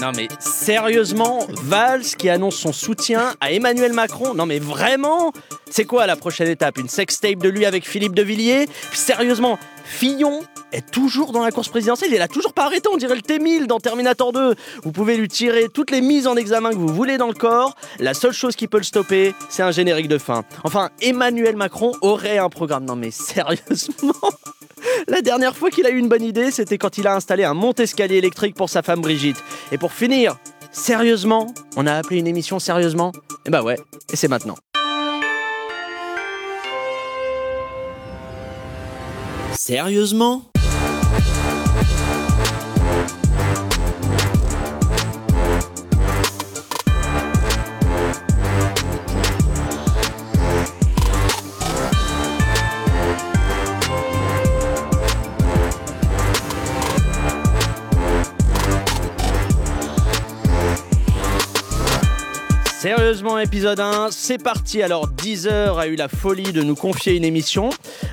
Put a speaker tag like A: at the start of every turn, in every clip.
A: Non mais sérieusement, Valls qui annonce son soutien à Emmanuel Macron Non mais vraiment C'est quoi la prochaine étape? Une sextape de lui avec Philippe de Villiers? Sérieusement, Fillon est toujours dans la course présidentielle, il a toujours pas arrêté, on dirait le T-1000 dans Terminator 2. Vous pouvez lui tirer toutes les mises en examen que vous voulez dans le corps, la seule chose qui peut le stopper, c'est un générique de fin. Enfin, Emmanuel Macron aurait un programme. Non mais sérieusement la dernière fois qu'il a eu une bonne idée, c'était quand il a installé un monte-escalier électrique pour sa femme Brigitte. Et pour finir, sérieusement, on a appelé une émission sérieusement? Eh bah ouais, et c'est maintenant. Sérieusement? Sérieusement, épisode 1, c'est parti. Alors, Deezer a eu la folie de nous confier une émission.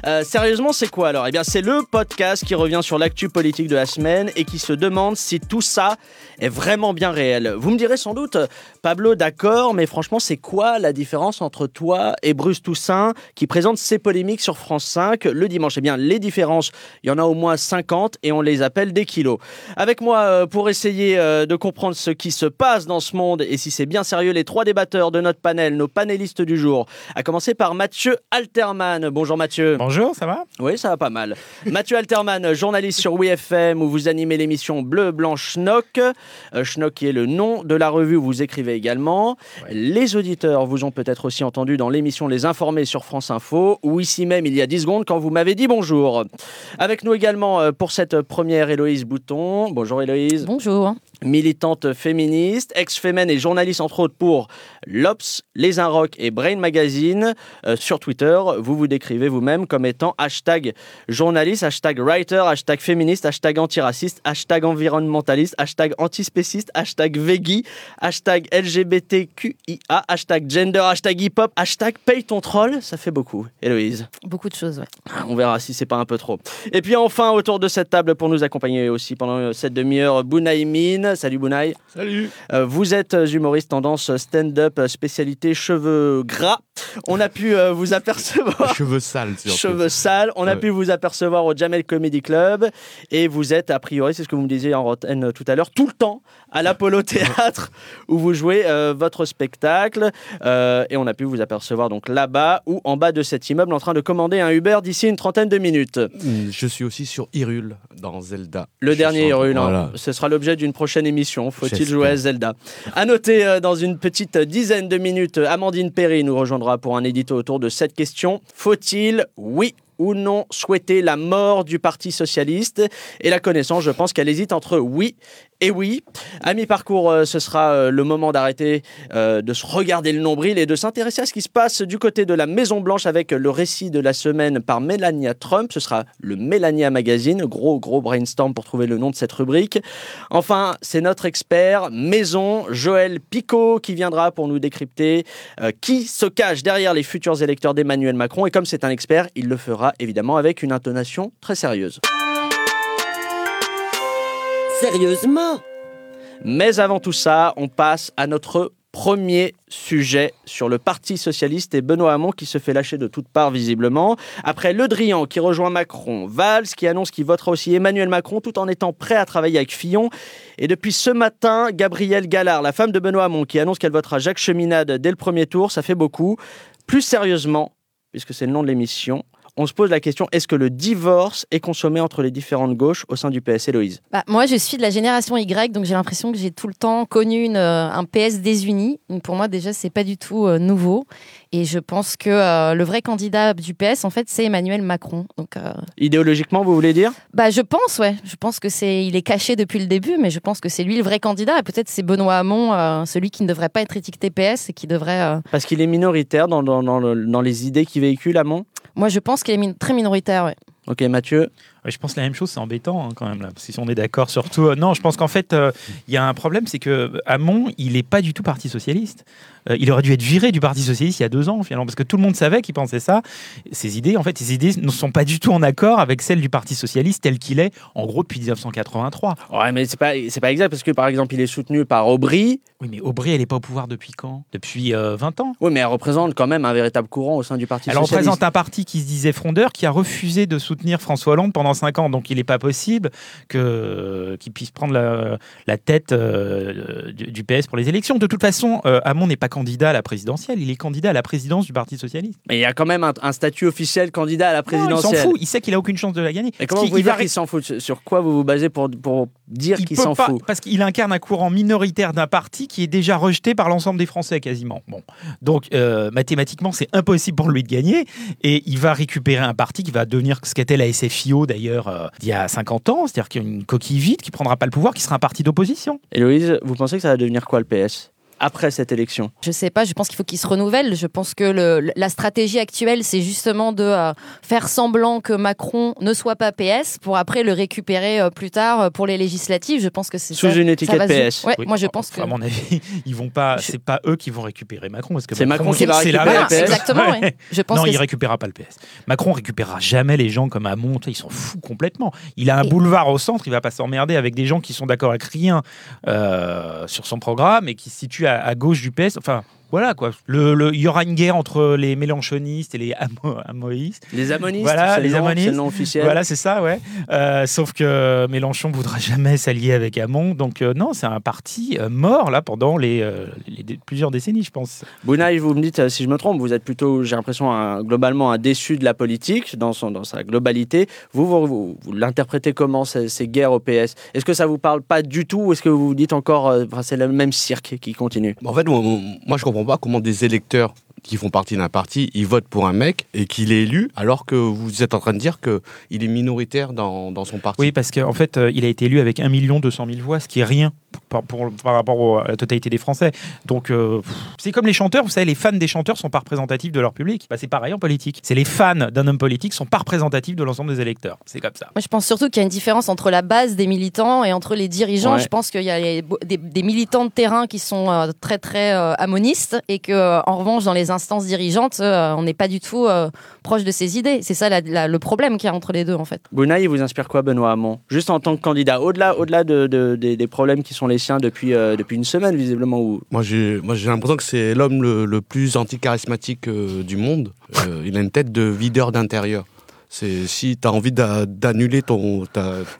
A: Euh, sérieusement, c'est quoi alors? Eh bien, c'est le podcast qui revient sur l'actu politique de la semaine et qui se demande si tout ça est vraiment bien réel. Vous me direz sans doute, Pablo, d'accord, mais franchement, c'est quoi la différence entre toi et Bruce Toussaint qui présente ces polémiques sur France 5 le dimanche? Eh bien, les différences, il y en a au moins 50 et on les appelle des kilos. Avec moi, euh, pour essayer euh, de comprendre ce qui se passe dans ce monde et si c'est bien sérieux les trois débatteurs de notre panel, nos panélistes du jour, à commencer par Mathieu Alterman. Bonjour Mathieu.
B: Bonjour, ça va?
A: Oui, ça va pas mal. Mathieu Alterman, journaliste sur WeFM où vous animez l'émission Bleu, Blanc, Schnock. Euh, Schnock qui est le nom de la revue où vous écrivez également. Les auditeurs vous ont peut-être aussi entendu dans l'émission Les Informés sur France Info ou ici même il y a 10 secondes quand vous m'avez dit bonjour. Avec nous également euh, pour cette première Héloïse Bouton. Bonjour Héloïse.
C: Bonjour.
A: Militante féministe, ex-fémène et journaliste entre autres pour l'Obs, Les Inrocks et Brain Magazine. Euh, sur Twitter, vous vous décrivez vous-même comme étant hashtag journaliste, hashtag writer, hashtag féministe, hashtag antiraciste, hashtag environnementaliste, hashtag antispéciste, hashtag veggie, hashtag LGBTQIA, hashtag gender, hashtag hip-hop, hashtag paye ton troll. Ça fait beaucoup, Héloïse.
C: Beaucoup de choses, ouais.
A: On verra si c'est pas un peu trop. Et puis enfin, autour de cette table pour nous accompagner aussi pendant cette demi-heure, Bounaï Mine. Salut Bounaï.
B: Salut.
A: Euh, vous êtes humoriste tendance stand-up, spécialité cheveux gras. On a pu euh, vous apercevoir.
B: Cheveux sales, surtout.
A: Cheveux sales. On a
B: Ouais.
A: pu vous apercevoir au Jamel Comedy Club. Et vous êtes, a priori, c'est ce que vous me disiez en antenne tout à l'heure, tout le temps à l'Apollo Théâtre où vous jouez euh, votre spectacle. Euh, et on a pu vous apercevoir donc là-bas ou en bas de cet immeuble en train de commander un Uber d'ici une trentaine de minutes.
B: Mm, Je suis aussi sur Hyrule dans Zelda.
A: Le
B: Je
A: dernier Hyrule, hein. Ce sera l'objet d'une prochaine émission. Faut-il jouer à Zelda? À noter, euh, dans une petite dizaine de minutes, Amandine Perry nous rejoindra pour un édito autour de cette question. Faut-il, oui ou non, souhaiter la mort du Parti Socialiste Et la connaissance, je pense qu'elle hésite entre oui et oui. À mi-parcours, euh, ce sera euh, le moment d'arrêter euh, de se regarder le nombril et de s'intéresser à ce qui se passe du côté de la Maison-Blanche avec le récit de la semaine par Melania Trump. Ce sera le Melania Magazine. Gros, gros brainstorm pour trouver le nom de cette rubrique. Enfin, c'est notre expert maison, Joël Picot, qui viendra pour nous décrypter qui se cache derrière les futurs électeurs d'Emmanuel Macron. Et comme c'est un expert, il le fera évidemment avec une intonation très sérieuse.
D: Sérieusement?
A: Mais avant tout ça, on passe à notre premier sujet sur le Parti Socialiste et Benoît Hamon qui se fait lâcher de toutes parts visiblement. Après Le Drian qui rejoint Macron, Valls qui annonce qu'il votera aussi Emmanuel Macron tout en étant prêt à travailler avec Fillon. Et depuis ce matin, Gabrielle Gallard, la femme de Benoît Hamon, qui annonce qu'elle votera Jacques Cheminade dès le premier tour, ça fait beaucoup. Plus sérieusement, puisque c'est le nom de l'émission, on se pose la question est-ce que le divorce est consommé entre les différentes gauches au sein du PS Héloïse?
C: Bah, moi, je suis de la génération Y, donc j'ai l'impression que j'ai tout le temps connu une, euh, un PS désuni. Donc pour moi, déjà, c'est pas du tout euh, nouveau. Et je pense que euh, le vrai candidat du PS, en fait, c'est Emmanuel Macron. Donc,
A: Idéologiquement, vous voulez dire?
C: Bah, je pense, ouais. Je pense que c'est, il est caché depuis le début, mais je pense que c'est lui le vrai candidat. Et peut-être c'est Benoît Hamon, celui qui ne devrait pas être étiqueté PS et qui devrait.
A: Parce qu'il est minoritaire dans, dans, dans, dans les idées qu'il véhicule, Hamon?
C: Moi, je pense qu'il est très minoritaire, ouais.
A: Ok, Mathieu?
E: Ouais, je pense la même chose, c'est embêtant hein, quand même là, si on est d'accord. Surtout, euh, non, je pense qu'en fait, euh, il y a un problème, c'est que Hamon, il n'est pas du tout parti socialiste. Euh, il aurait dû être viré du Parti socialiste il y a deux ans finalement, parce que tout le monde savait qu'il pensait ça. Ses idées, en fait, ses idées ne sont pas du tout en accord avec celles du Parti socialiste tel qu'il est, en gros, depuis 1983.
A: Ouais, mais c'est pas, c'est pas exact parce que par exemple, il est soutenu par Aubry.
E: Oui, mais Aubry, elle n'est pas au pouvoir depuis quand? Depuis euh, 20 ans.
A: Oui, mais elle représente quand même un véritable courant au sein du Parti
E: Elle
A: socialiste.
E: représente un parti qui se disait frondeur, qui a refusé de soutenir François Hollande pendant 5 ans. Donc il n'est pas possible que, qu'il puisse prendre la, la tête euh, du, du PS pour les élections. De toute façon, euh, Hamon n'est pas candidat à la présidentielle, il est candidat à la présidence du Parti Socialiste.
A: Mais il y a quand même un, un statut officiel candidat à la
E: Non, il
A: présidentielle.
E: s'en fout, il sait qu'il a aucune chance de la gagner.
A: Et comment
E: Parce
A: vous
E: il
A: dire
E: va
A: s'en fout? Sur- Sur quoi vous vous basez pour, pour dire
E: il
A: qu'il s'en fout
E: parce qu'il incarne un courant minoritaire d'un parti qui est déjà rejeté par l'ensemble des Français quasiment. Bon, donc euh, mathématiquement c'est impossible pour lui de gagner et il va récupérer un parti qui va devenir ce qu'était la SFIO d'ailleurs euh, il y a 50 ans, c'est-à-dire qu'il y a une coquille vide qui prendra pas le pouvoir, qui sera un parti d'opposition.
A: Héloïse, vous pensez que ça va devenir quoi le PS après cette élection?
C: Je sais pas, je pense qu'il faut qu'il se renouvelle. Je pense que le- la stratégie actuelle, c'est justement de euh, faire semblant que Macron ne soit pas PS pour après le récupérer euh, plus tard euh, pour les législatives. Je pense que c'est
A: Sous
C: ça-
A: une
C: ça
A: étiquette. PS.
C: Ouais,
E: Oui,
C: moi je
E: enfin,
C: pense que.
E: à mon avis, ils vont pas. C'est pas eux qui vont récupérer Macron, parce que
A: C'est Macron qui va
E: la
A: récupérer le PS.
C: exactement. ouais.
E: Ouais.
C: Je pense
E: non,
C: que
E: il récupérera pas le PS. Macron récupérera jamais les gens comme Hamon. tu sais, Ils s'en fout complètement. Il a un
C: Et-
E: boulevard au centre. Il va pas s'emmerder avec des gens qui sont d'accord avec rien euh, sur son programme et qui se situent à, à gauche du PS. Enfin, voilà quoi. Le- le- Il y aura une guerre entre les mélanchonistes et les amo- amoïstes.
A: Les amonistes
E: Voilà, les
A: nom-
E: amonistes.
A: C'est le nom officiel.
E: Voilà, c'est ça, ouais. Euh, sauf que Mélenchon voudra jamais s'allier avec Hamon. Donc, euh, non, c'est un parti euh, mort là pendant les, euh, plusieurs décennies, je pense.
A: Bounaï, vous me dites euh, si je me trompe, vous êtes plutôt, j'ai l'impression, un- globalement un déçu de la politique dans, son, dans sa globalité. Vous, vous, vous- vous l'interprétez comment ces, ces guerres au PS Est-ce que ça vous parle pas du tout ou est-ce que vous vous dites encore, euh, c'est le même cirque qui continue?
B: En fait, moi, moi, je comprends pas comment des électeurs qui font partie d'un parti, ils votent pour un mec et qu'il est élu, alors que vous êtes en train de dire qu'il est minoritaire dans, dans son parti.
E: Oui, parce qu'en fait, euh, il a été élu avec 1 200 000 voix, ce qui est rien par, pour- par rapport au- à la totalité des Français. Donc, euh, c'est comme les chanteurs, vous savez, les fans des chanteurs sont pas représentatifs de leur public. Bah, c'est pareil en politique. C'est les fans d'un homme politique sont pas représentatifs de l'ensemble des électeurs. C'est comme ça.
C: Moi, je pense surtout qu'il y a une différence entre la base des militants et entre les dirigeants.
A: Ouais.
C: Je pense qu'il y a les- des, des militants de terrain qui sont euh, très très euh, amonistes et que, en revanche, dans les instances dirigeantes, euh, on n'est pas du tout euh, proche de ces idées. C'est ça la- la- le problème qu'il y a entre les deux, en fait.
A: Bounaï, il vous inspire quoi, Benoît Hamon? Juste en tant que candidat, au-delà au -delà de, de- des, des problèmes qui sont les siens depuis, euh, depuis une semaine, visiblement. Où...
B: Moi, j'ai l'impression que c'est l'homme le, le plus anti-charismatique euh, du monde. Euh, il a une tête de videur d'intérieur. C'est si tu as envie d'a- d'annuler ton.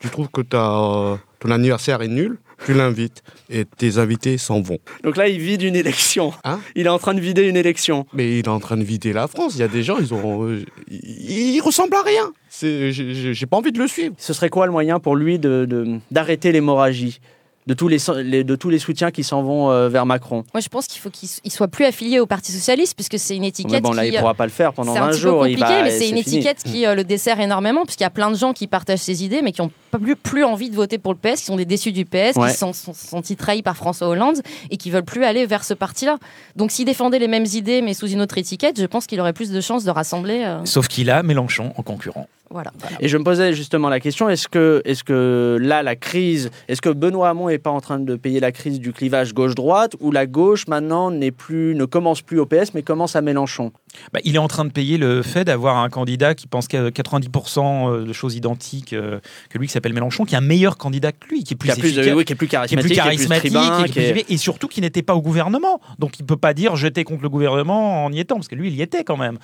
B: tu trouves que ton anniversaire est nul, tu l'invites et tes invités s'en vont.
A: Donc là, il vide une élection.
B: Hein
A: il est en train de vider une élection.
B: Mais il est en train de vider la France. Il y a des gens, ils ont. euh, il, ressemble à rien. J'ai- pas envie de le suivre.
A: Ce serait quoi le moyen pour lui d'arrêter de, d'arrêter l'hémorragie? De tous les, so- les- de tous les soutiens qui s'en vont euh, vers Macron
C: Moi, je pense qu'il faut qu'il il soit plus affilié au Parti Socialiste puisque c'est une étiquette
A: Mais bon, là,
C: qui...
A: il pourra pas le faire pendant
C: C'est un
A: 20
C: petit
A: jours.
C: peu
A: il
C: compliqué,
A: va-
C: mais c'est une
A: fini.
C: étiquette qui euh, le dessert énormément, puisqu'il y a plein de gens qui partagent ses idées, mais qui n'ont plus, plus envie de voter pour le PS, qui sont des déçus du PS,
A: Ouais.
C: qui sont, sont, sont trahis par François Hollande et qui veulent plus aller vers ce parti-là. Donc, s'il défendait les mêmes idées, mais sous une autre étiquette, je pense qu'il aurait plus de chances de rassembler. euh,
E: Sauf qu'il a Mélenchon en concurrent.
C: voilà.
A: Et je me posais justement la question est-ce que, est que là, la crise, est-ce que Benoît Hamon n'est pas en train de payer la crise du clivage gauche-droite, où la gauche maintenant n'est plus, ne commence plus au PS, mais commence à Mélenchon
E: Bah, il est en train de payer le fait d'avoir un candidat qui pense qu'à 90% de choses identiques euh, que lui, qui s'appelle Mélenchon, qui est un meilleur candidat que lui, qui est plus
A: qui, de,
E: efficace.
A: oui, qui est plus
E: qui est
A: charismatique,
E: plus charismatique, qui est
A: qui
E: plus
A: est-
E: élevé, et surtout qui n'était pas au gouvernement. Donc il peut pas dire jeter contre le gouvernement en y étant, parce que lui, il y était quand même.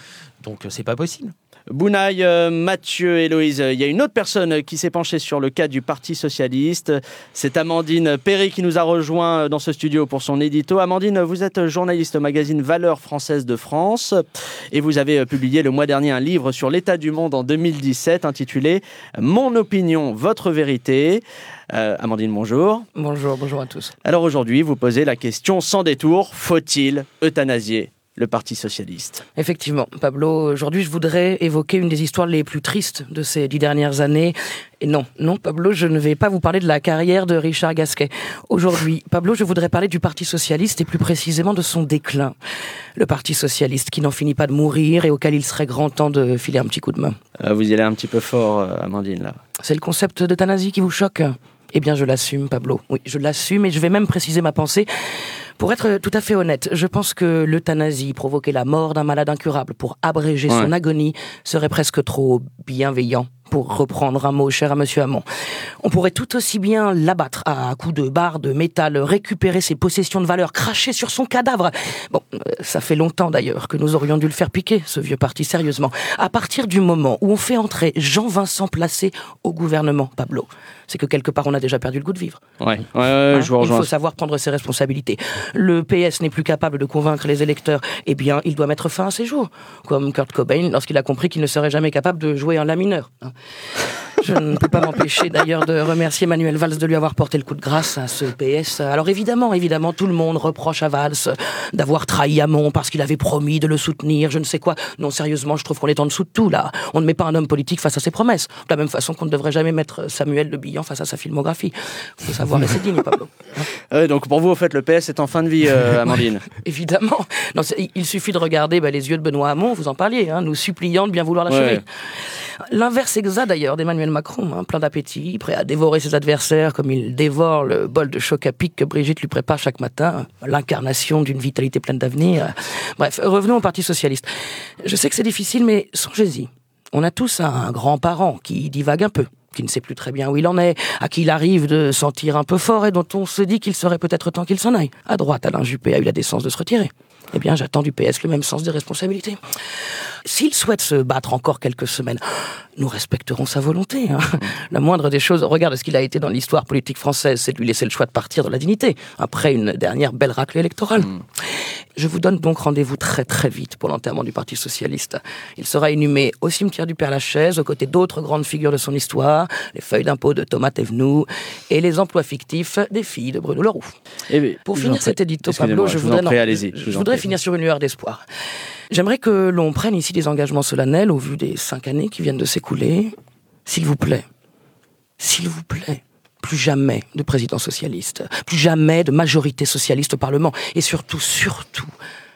E: Donc euh, c'est pas possible.
A: Bounaï, euh, Mathieu, Héloïse, il y a une autre personne qui s'est penchée sur le cas du Parti Socialiste. C'est Amandine Perry qui nous a rejoint dans ce studio pour son édito. Amandine, vous êtes journaliste au magazine Valeurs françaises de France et vous avez euh, publié le mois dernier un livre sur l'état du monde en 2017 intitulé Mon opinion, votre vérité. Euh, Amandine, bonjour.
F: Bonjour, bonjour à tous.
A: Alors aujourd'hui, vous posez la question sans détour, faut-il euthanasier? Le Parti socialiste.
F: Effectivement, Pablo, aujourd'hui je voudrais évoquer une des histoires les plus tristes de ces dix dernières années. Et non, non, Pablo, je ne vais pas vous parler de la carrière de Richard Gasquet. Aujourd'hui, Pablo, je voudrais parler du Parti socialiste et plus précisément de son déclin. Le Parti socialiste qui n'en finit pas de mourir et auquel il serait grand temps de filer un petit coup de main.
A: Euh, vous y allez un petit peu fort, euh, Amandine, là.
F: C'est le concept d'euthanasie qui vous choque? Eh bien, je l'assume, Pablo. Oui, je l'assume et je vais même préciser ma pensée. Pour être tout à fait honnête, je pense que l'euthanasie, provoquer la mort d'un malade incurable pour abréger
A: Ouais.
F: son agonie, serait presque trop bienveillant. Pour reprendre un mot cher à Monsieur Hamon, on pourrait tout aussi bien l'abattre à coups de barre de métal, récupérer ses possessions de valeur, cracher sur son cadavre. Bon, euh, ça fait longtemps d'ailleurs que nous aurions dû le faire piquer, ce vieux parti, sérieusement. À partir du moment où on fait entrer Jean-Vincent Placé au gouvernement, Pablo, c'est que quelque part on a déjà perdu le goût de vivre.
A: Ouais, ouais, ouais,
F: Hein
A: je vous
F: il
A: rejoins.
F: faut savoir prendre ses responsabilités. Le PS n'est plus capable de convaincre les électeurs. Eh bien, il doit mettre fin à ses jours. Comme Kurt Cobain lorsqu'il a compris qu'il ne serait jamais capable de jouer en la mineur. hein. Je ne peux pas m'empêcher d'ailleurs de remercier Manuel Valls de lui avoir porté le coup de grâce à ce PS. Alors évidemment, évidemment, tout le monde reproche à Valls d'avoir trahi Hamon parce qu'il avait promis de le soutenir, je ne sais quoi. Non, sérieusement, je trouve qu'on est en dessous de tout là. On ne met pas un homme politique face à ses promesses. De la même façon qu'on ne devrait jamais mettre Samuel Le Bihan face à sa filmographie. faut savoir laisser digne, Pablo.
A: Euh, donc pour vous, au fait, le PS est en fin de vie, euh, Amandine.
F: Évidemment. Non, il suffit de regarder bah, les yeux de Benoît Hamon, vous en parliez, hein, nous suppliant de bien vouloir l'achever.
A: Ouais.
F: L'inverse exact d'ailleurs d'Emmanuel Macron, hein, plein d'appétit, prêt à dévorer ses adversaires comme il dévore le bol de choc à pic que Brigitte lui prépare chaque matin, l'incarnation d'une vitalité pleine d'avenir. Bref, revenons au Parti Socialiste. Je sais que c'est difficile, mais songez-y. On a tous un grand-parent qui divague un peu qui ne sait plus très bien où il en est, à qui il arrive de sentir un peu fort et dont on se dit qu'il serait peut-être temps qu'il s'en aille. À droite, Alain Juppé a eu la décence de se retirer. Eh bien, j'attends du PS le même sens des responsabilités. S'il souhaite se battre encore quelques semaines, nous respecterons sa volonté. hein. La moindre des choses, regarde ce qu'il a été dans l'histoire politique française, c'est de lui laisser le choix de partir dans la dignité, après une dernière belle raclée électorale. Je vous donne donc rendez-vous très très vite pour l'enterrement du Parti Socialiste. Il sera inhumé au cimetière du Père-Lachaise, aux côtés d'autres grandes figures de son histoire, les feuilles d'impôt de Thomas Thévenoud et les emplois fictifs des filles de Bruno Leroux.
A: Eh
F: Pour finir cet édito, Pablo, je, voudrais,
A: prie,
F: non, je-
A: je
F: finir sur une lueur d'espoir. J'aimerais que l'on prenne ici des engagements solennels au vu des cinq années qui viennent de s'écouler. S'il vous plaît, s'il vous plaît, plus jamais de président socialiste, plus jamais de majorité socialiste au Parlement, et surtout, surtout,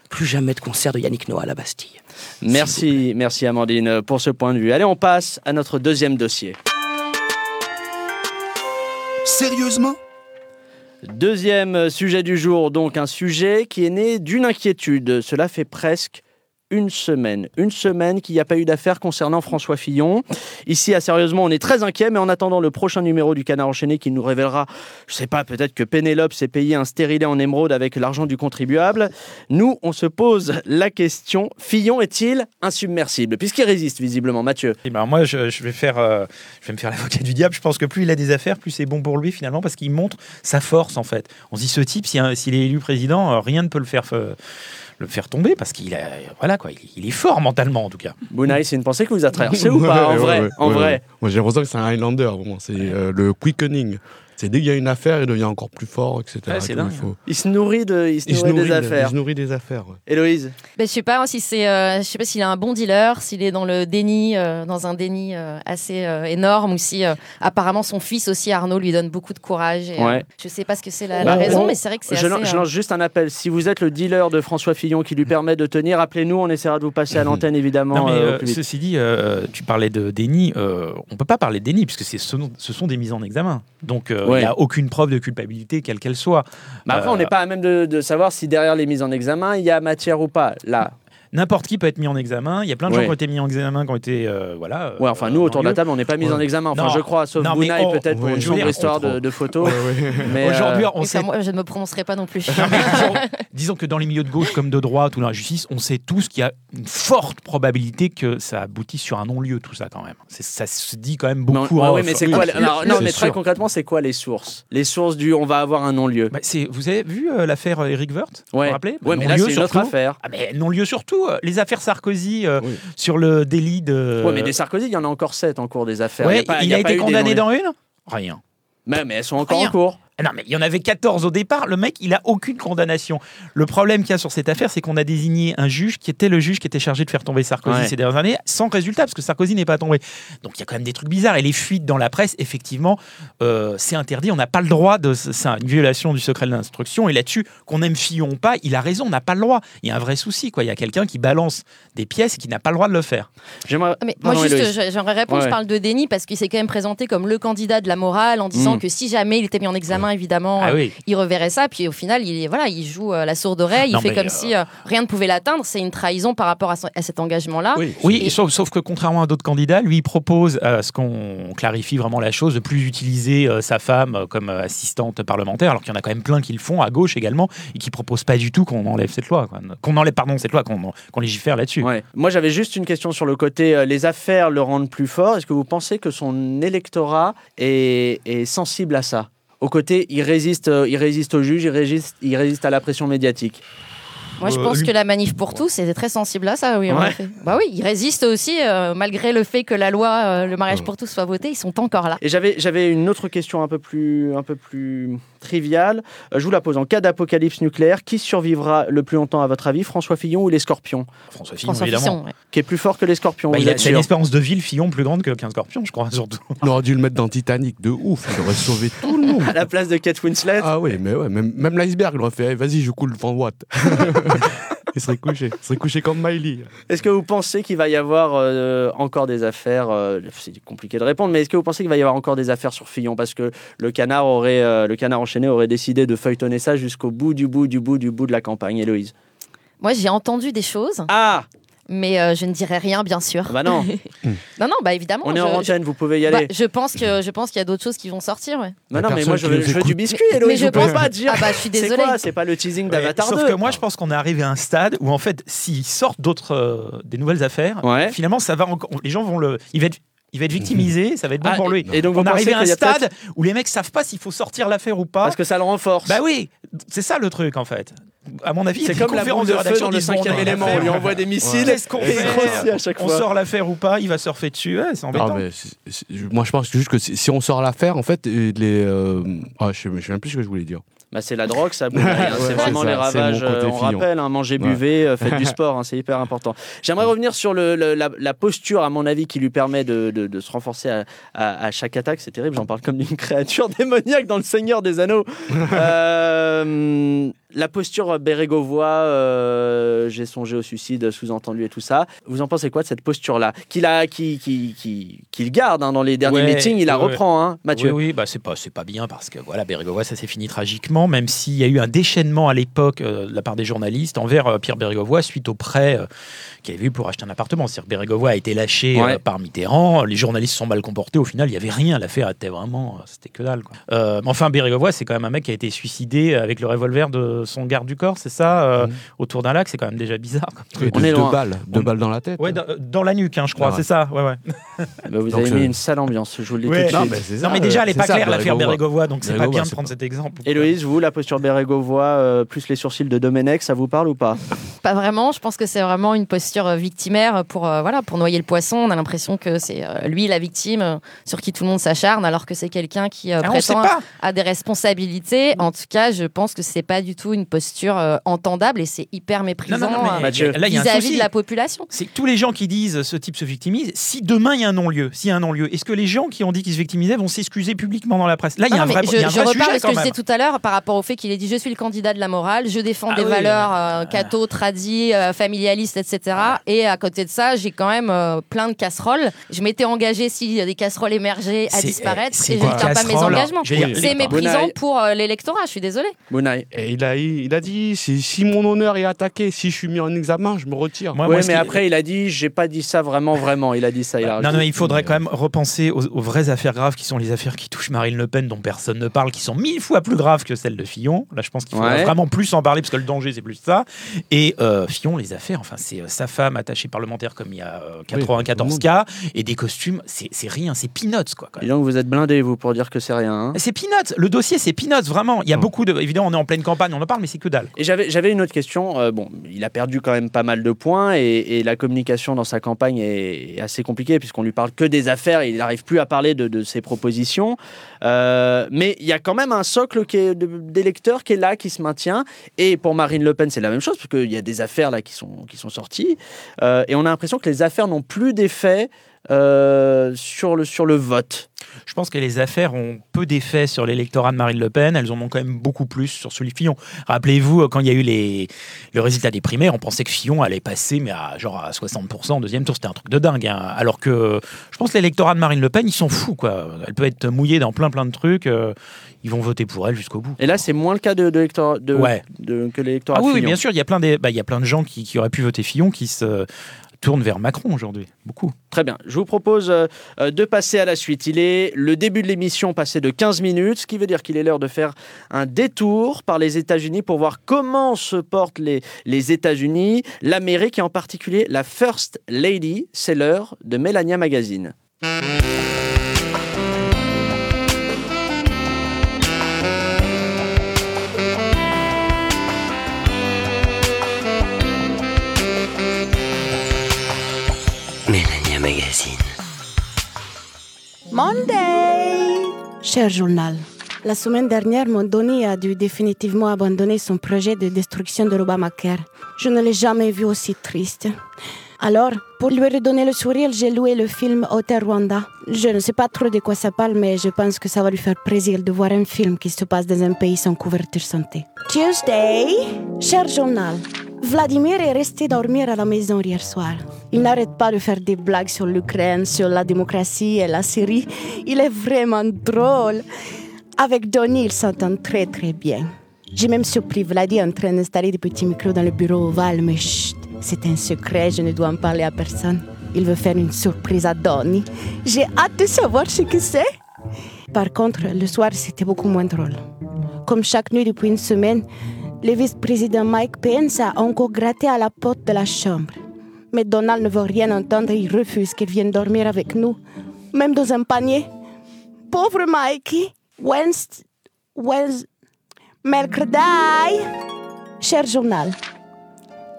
F: plus jamais de concert de Yannick Noah à la Bastille.
A: Merci, merci Amandine pour ce point de vue. Allez, on passe à notre deuxième dossier.
G: Sérieusement?
A: Deuxième sujet du jour, donc un sujet qui est né d'une inquiétude. Cela fait presque une semaine. Une semaine qu'il n'y a pas eu d'affaire concernant François Fillon. Ici, à Sérieusement, on est très inquiet, mais en attendant le prochain numéro du Canard enchaîné qui nous révélera, je sais pas, peut-être que Pénélope s'est payé un stérilet en émeraude avec l'argent du contribuable, nous, on se pose la question, Fillon est-il insubmersible? Puisqu'il résiste visiblement, Mathieu.
E: Eh ben, moi, je, vais faire, euh, je vais me faire l'avocat du diable. Je pense que plus il a des affaires, plus c'est bon pour lui finalement, parce qu'il montre sa force en fait. On se dit ce type, si, s'il est élu président, euh, rien ne peut le faire, euh, le faire tomber, parce qu'il voilà quoi, il, il est fort mentalement en tout cas.
A: Bounaï, c'est une pensée que vous a traversée ou pas En
B: Ouais,
A: vrai,
B: ouais,
A: en
B: ouais,
A: vrai.
B: ouais. Moi, j'ai l'impression que c'est un Highlander, vraiment. C'est euh, le quickening. C'est dès qu'il y a une affaire, il devient encore plus fort, etc.
E: Ouais, c'est
B: Comme
E: dingue.
B: il faut.
A: Il se nourrit, de, il se
B: Il se
A: nourrit
B: nourrit
A: des
B: de-
A: affaires.
B: Il se nourrit des affaires. ouais.
A: Héloïse
C: Ben, je sais pas si c'est, euh, je sais pas s'il a un bon dealer, s'il est dans le déni, euh, dans un déni euh, assez euh, énorme, ou si euh, apparemment son fils aussi Arnaud lui donne beaucoup de courage. Et, euh,
A: Ouais.
C: je sais pas ce que c'est la, la
A: On-
C: raison,
A: on-
C: mais c'est vrai que c'est
A: je,
C: assez.
A: lan- je lance juste un appel. Si vous êtes le dealer de François Fillon qui lui permet de tenir, appelez-nous. On essaiera de vous passer à l'antenne, évidemment.
E: Non, mais
A: euh, au
E: euh,
A: plus vite.
E: ceci dit, euh, tu parlais de déni. euh, on peut pas parler de déni puisque c'est ce, ce sont des mises en examen. Donc euh, il
A: Ouais.
E: n'y a aucune preuve de culpabilité quelle qu'elle soit.
A: Mais après, on
E: Euh,
A: n'est pas à même de, de savoir si derrière les mises en examen, il y a matière ou pas. Là,
E: N'importe qui peut être mis en examen. Il y a plein de gens qui ont été mis en examen, qui ont été euh, voilà.
A: ouais, enfin,
E: euh,
A: nous, autour de la table, on n'est pas mis
B: Ouais.
A: en examen. Enfin,
E: Non.
A: je crois, sauf
E: Non,
A: Bounaï,
E: on-
A: peut-être pour une sombre histoire
E: on-
A: de, de photos.
B: Ouais, ouais.
A: Mais, euh,
E: Aujourd'hui, on
C: oui,
E: sait
C: enfin, moi, je ne me prononcerai pas non plus.
E: Non, disons, que dans les milieux de gauche comme de droite ou dans la justice, on sait tous qu'il y a une forte probabilité que ça aboutisse sur un non-lieu, tout ça quand même. Ça se dit quand même
A: on-
E: beaucoup.
A: mais c'est quoi alors, Non, mais très
E: sûr.
A: concrètement, c'est quoi les sources? Les sources du on va avoir un non-lieu.
E: Bah, vous avez vu euh, l'affaire euh, Eric Woerth? Vous vous rappelez?
A: Ouais, mais là,
E: Non-lieu
A: c'est une autre affaire.
E: Ah, mais non-lieu surtout. Euh, Les affaires Sarkozy euh,
B: Oui.
E: sur le délit de.
A: Ouais, mais des Sarkozy, il y en a encore sept en cours des affaires.
E: Ouais,
A: y pas-
E: il a, été
A: des
E: condamné dans une? Rien.
A: Mais, mais elles sont encore
E: Rien.
A: en cours.
E: Ah Non, mais il y en avait 14 au départ. Le mec, il a aucune condamnation. Le problème qu'il y a sur cette affaire, c'est qu'on a désigné un juge qui était le juge qui était chargé de faire tomber Sarkozy
A: Ouais.
E: ces dernières années, sans résultat, parce que Sarkozy n'est pas tombé. Donc il y a quand même des trucs bizarres. Et les fuites dans la presse, effectivement, euh, c'est interdit. On n'a pas le droit de. C'est une violation du secret de l'instruction. Et là-dessus, qu'on aime Fillon ou pas, il a raison, on n'a pas le droit. Il y a un vrai souci, quoi. Il y a quelqu'un qui balance des pièces et qui n'a pas le droit de le faire.
A: J'aimerais.
C: Mais moi, juste, j'aimerais répondre.
A: Ouais.
C: Je parle de déni parce qu'il s'est quand même présenté comme le candidat de la morale en disant
A: Mm.
C: que si jamais il était mis en examen, évidemment,
E: Ah
C: euh,
E: oui.
C: il reverrait ça. Puis au final, il, voilà, il joue euh, la sourde oreille. Il fait comme
E: euh,
C: si euh, rien ne pouvait l'atteindre. C'est une trahison par rapport à, son- à cet engagement-là.
B: Oui.
E: Oui,
C: Et-
E: sauf, sauf que contrairement à d'autres candidats, lui il propose à ce qu'on clarifie vraiment la chose, de plus utiliser euh, sa femme euh, comme assistante parlementaire, alors qu'il y en a quand même plein qui le font à gauche également et qui proposent pas du tout qu'on enlève cette loi, qu'on enlève pardon cette loi, qu'on qu'on légifère là-dessus.
A: Ouais. Moi, j'avais juste une question sur le côté euh, les affaires le rendent plus fort. Est-ce que vous pensez que son électorat est, est sensible à ça? Au côté, il résiste, euh, il résiste au juge, il résiste, il résiste à la pression médiatique.
C: Moi, je
E: Euh,
C: pense que la manif pour tous était très sensible à ça. Oui, en
A: Ouais.
C: effet. Bah oui, ils résistent aussi, euh, malgré le fait que la loi, euh, le mariage pour tous soit votée, ils sont encore là.
A: Et j'avais, j'avais une autre question un peu plus, un peu plus triviale. Euh, je vous la pose. En cas d'apocalypse nucléaire, qui survivra le plus longtemps à votre avis François Fillon ou les Scorpions
E: François Fillon,
C: François
E: évidemment.
C: Fillon, ouais.
A: Qui est plus fort que les Scorpions
E: Bah, il a une espérance de vie, le Fillon, plus grande que 15 scorpions, je crois, surtout.
B: On aurait dû le mettre dans Titanic de ouf. Il aurait sauvé tout le monde.
A: À la place de Kate Winslet
B: Ah oui, mais ouais, même, même l'iceberg, il aurait fait, Eh, vas-y, je coule devant Watt. il serait couché. Il serait couché comme Miley.
A: Est-ce que vous pensez qu'il va y avoir euh, encore des affaires euh, C'est compliqué de répondre, mais est-ce que vous pensez qu'il va y avoir encore des affaires sur Fillon? Parce que le canard aurait, euh, le canard enchaîné aurait décidé de feuilletonner ça jusqu'au bout du bout du bout du bout de la campagne. Héloïse.
C: Moi, j'ai entendu des choses,
A: Ah
C: mais euh, je ne dirai rien, bien sûr.
A: Bah non,
C: Non, non, bah évidemment.
A: on est
C: je,
A: en
C: je-
A: antenne, vous pouvez y
C: bah,
A: aller.
C: je pense que je pense qu'il y a d'autres choses qui vont sortir. Ouais.
A: Bah non, mais moi je veux, je du biscuit,
C: Mais-
A: Héloïse.
C: mais
A: Vous
C: je
A: pouvez
C: pense-
A: pas dire.
C: Ah bah, je suis
A: C'est
C: désolée.
A: quoi C'est pas le teasing d'Avatar
E: Sauf
A: 2.
E: que moi, je pense qu'on est arrivé à un stade où, en fait, s'ils sortent d'autres, euh, des nouvelles affaires,
A: Ouais.
E: finalement, ça va encore. Les gens vont le. Il va être. Il va être victimisé, ça va être bon
A: Ah,
E: pour lui.
A: et donc vous
E: on est arrivé
A: pensez
E: à un stade où les mecs savent pas s'il faut sortir l'affaire ou pas.
A: Parce que ça le renforce.
E: Bah oui, c'est ça le truc en fait. À mon avis,
A: c'est comme la boule de feu
E: rédaction
A: dans le cinquième
E: on
A: élément. On lui envoie des missiles.
E: Qu'est-ce qu'on fait
A: à chaque
E: On
A: fois.
E: sort l'affaire ou pas, il va surfer dessus. Ouais, c'est embêtant.
B: Non, mais c'est- c'est- moi, je pense juste que si, on sort l'affaire, en fait, euh, les. euh, ah, je ne sais même plus ce que je voulais dire.
A: Bah, c'est la drogue, ça. Hein. c'est
B: Ouais,
A: vraiment
B: c'est
A: les ravages. euh, on
B: Fillon.
A: rappelle, hein, mangez,
B: Ouais.
A: buvez, euh, faites du sport, hein, c'est hyper important. J'aimerais revenir sur le, le- la, la posture, à mon avis, qui lui permet de, de- de se renforcer à, à- à chaque attaque. C'est terrible, j'en parle comme d'une créature démoniaque dans le Seigneur des Anneaux. Euh, la posture Bérégovois, euh, j'ai songé au suicide sous-entendu et tout ça. Vous en pensez quoi de cette posture-là Qu'il a, qui, qui, qui- qu'il garde hein, dans les derniers
E: Ouais,
A: meetings, il la
E: ouais,
A: reprend, hein, Mathieu.
E: Oui, oui, bah c'est pas, c'est pas bien parce que voilà, Bérégovoy, ça s'est fini tragiquement, même s'il y a eu un déchaînement à l'époque euh, de la part des journalistes envers euh, Pierre Bérégovoy suite au prêt qu'il avait eu pour acheter un appartement. C'est-à-dire que Bérégovoy a été lâché
A: Ouais.
E: par Mitterrand, les journalistes sont mal comportés, au final, il y avait rien, l'affaire était vraiment, c'était que dalle. Quoi. Enfin, Bérégovoy, c'est quand même un mec qui a été suicidé avec le revolver de son garde du corps, c'est ça, euh,
B: Mhm.
E: autour d'un lac, c'est quand même déjà bizarre.
A: On
B: deux,
A: est
B: deux
A: loin.
B: balles, deux
E: On-
B: balles dans la tête.
E: Ouais, dans, dans la nuque, hein, je crois,
B: Ah ouais.
E: c'est ça, ouais, ouais.
A: Bah, vous
B: Donc,
A: avez
B: je-
A: mis une sale ambiance, je vous le dis
E: Ouais.
A: tout de
B: Non,
A: suite.
B: mais c'est
E: Non, mais déjà, elle
B: euh,
E: est pas
B: ça,
E: claire, l'affaire.
B: Bérégovoy,
E: donc c'est pas
B: Bérégovoy,
E: bien de
B: c'est
E: prendre
B: pas-
E: cet exemple.
A: Héloïse, vous, la posture Bérégovois, euh, plus les sourcils de Domenech, ça vous parle ou pas?
C: Pas vraiment. Je pense que c'est vraiment une posture euh, victimaire pour euh, voilà pour noyer le poisson. On a l'impression que c'est euh, lui la victime euh, sur qui tout le monde s'acharne, alors que c'est quelqu'un qui euh,
E: Ah, on sait
C: prétend
E: pas.
C: à des responsabilités. En tout cas, je pense que c'est pas du tout une posture euh, entendable et c'est hyper méprisant
E: Non, non, non, mais
C: euh,
A: Mathieu.
E: là, il y a un
C: vis-à-vis
E: souci.
C: de la population.
E: C'est que tous les gens qui disent ce type se victimise, si demain il y a un non-lieu, s'il y a un non-lieu, est-ce que les gens qui ont dit qu'ils se victimisaient vont s'excuser publiquement dans la presse? Là, il y a un vrai,
C: je, je
E: sujet
C: de ce que je disais tout à l'heure par rapport au fait qu'il ait dit je suis le candidat de la morale, je défends
E: Ah
C: des
E: oui,
C: valeurs
E: euh,
C: catho, tradis, euh, familialistes, etc. Et à côté de ça, j'ai quand même euh, plein de casseroles. Je m'étais y a des casseroles émergées à disparaître et je ne tiens pas mes
E: casserole?
C: engagements. C'est méprisant pour euh, l'électorat, je suis
B: Et il a, il a dit si, si mon honneur est attaqué, si je suis mis en examen, je me retire.
E: Moi,
A: Ouais,
E: moi, ce
A: mais après, il a dit j'ai pas dit ça vraiment, vraiment. Il a dit ça. Il a
E: Non, non, mais il faudrait
B: Mais,
E: quand même repenser aux, aux vraies affaires graves qui sont les affaires qui touchent Marine Le Pen, dont personne ne parle, qui sont mille fois plus graves que celles de Fillon. Là, je pense qu'il faudrait vraiment plus en parler parce que le danger, c'est plus ça. Et euh, Fillon, les affaires, enfin, c'est euh, sa femme attachée parlementaire comme il y a euh, 94 cas et des costumes, c'est rien, c'est peanuts, quoi. quand même.
A: Et donc, vous êtes blindé, vous, pour dire que c'est rien. hein
E: C'est peanuts. Le dossier, c'est peanuts, vraiment. Il y a beaucoup de. Évidemment, on est en pleine campagne, on en parle, mais c'est que dalle.
A: Et j'avais, j'avais une autre question. Euh, bon, il a perdu quand même pas mal de points et, et la communication dans sa campagne est, est assez compliquée puisqu'on lui parle que des affaires. Il n'arrive plus à parler de, de ses propositions. Euh, mais il y a quand même un socle qui est qui est là, qui se maintient. Et pour Marine Le Pen, c'est la même chose parce qu'il y a des affaires là qui sont, qui sont sorties. Euh, et on a l'impression que les affaires n'ont plus d'effet euh, sur, le, sur le vote.
E: Je pense que les affaires ont peu d'effet sur l'électorat de Marine Le Pen. Elles en ont quand même beaucoup plus sur celui de Fillon. Rappelez-vous, euh, quand il y a eu les, le résultat des primaires, on pensait que Fillon allait passer, mais à genre à 60% au deuxième tour. C'était un truc de dingue. hein. Alors que je pense que l'électorat de Marine Le Pen, ils s'en foutent. Quoi. Elle peut être mouillée dans plein plein de trucs. euh, ils vont voter pour elle jusqu'au bout.
A: Et là, c'est moins le cas de, de, l'électorat- de,
E: Ouais.
A: de- que l'électorat
E: Ah oui, oui,
A: Fillon.
E: bien sûr, il y a plein de, bah, il y a plein de gens qui, qui auraient pu voter Fillon qui se tournent vers Macron aujourd'hui. Beaucoup.
A: Très bien. Je vous propose euh, euh, de passer à la suite. Il est le début de l'émission passé de 15 minutes, ce qui veut dire qu'il est l'heure de faire un détour par les États-Unis pour voir comment se portent les, les États-Unis, l'Amérique et en particulier la First Lady. C'est l'heure de Melania Magazine.
G: Monday Cher journal, la semaine dernière, mon Donny a dû définitivement abandonner son projet de destruction de l'Obamacare. Je ne l'ai jamais vu aussi triste. Alors, pour lui redonner le sourire, j'ai loué le film Hotel Rwanda. Je ne sais pas trop de quoi ça parle, mais je pense que ça va lui faire plaisir de voir un film qui se passe dans un pays sans couverture santé. Tuesday Cher journal, Vladimir est resté dormir à la maison hier soir. Il n'arrête pas de faire des blagues sur l'Ukraine, sur la démocratie et la Syrie. Il est vraiment drôle. Avec Donny, il s'entend très très bien. J'ai même surpris Vladi en train d'installer des petits micros dans le bureau ovale, mais chut, c'est un secret, je ne dois en parler à personne. Il veut faire une surprise à Donny. J'ai hâte de savoir ce que c'est. Par contre, le soir, c'était beaucoup moins drôle. Comme chaque nuit depuis une semaine, le vice-président Mike Pence a encore gratté à la porte de la chambre. Mais Donald ne veut rien entendre et il refuse qu'il vienne dormir avec nous, même dans un panier. Pauvre Mikey! Wednesday. Wednesday. Mercredi! Cher journal,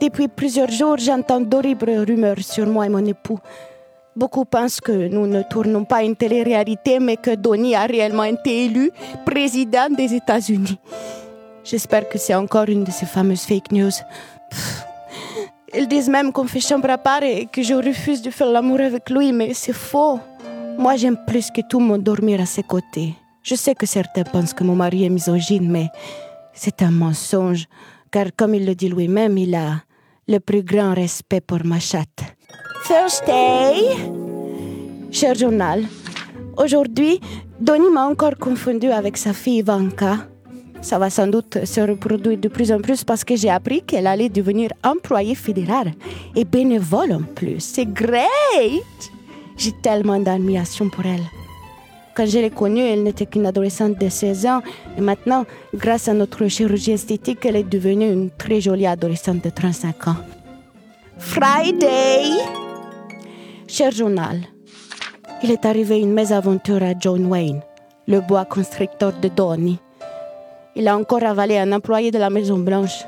G: depuis plusieurs jours, j'entends d'horribles rumeurs sur moi et mon époux. Beaucoup pensent que nous ne tournons pas une télé-réalité, mais que Donny a réellement été élu président des États-Unis. J'espère que c'est encore une de ces fameuses fake news. Ils disent même qu'on fait chambre à part et que je refuse de faire l'amour avec lui, mais c'est faux. Moi, j'aime plus que tout le monde dormir à ses côtés. Je sais que certains pensent que mon mari est misogyne, mais c'est un mensonge, car comme il le dit lui-même, il a le plus grand respect pour ma chatte. Thursday, cher journal, aujourd'hui, Donny m'a encore confondu avec sa fille Ivanka. Ça va sans doute se reproduire de plus en plus parce que j'ai appris qu'elle allait devenir employée fédérale et bénévole en plus. C'est great! J'ai tellement d'admiration pour elle. Quand je l'ai connue, elle n'était qu'une adolescente de 16 ans et maintenant, grâce à notre chirurgie esthétique, elle est devenue une très jolie adolescente de 35 ans. Friday! Cher journal, il est arrivé une mésaventure à John Wayne, le bois constricteur de Donny. Il a encore avalé un employé de la Maison Blanche.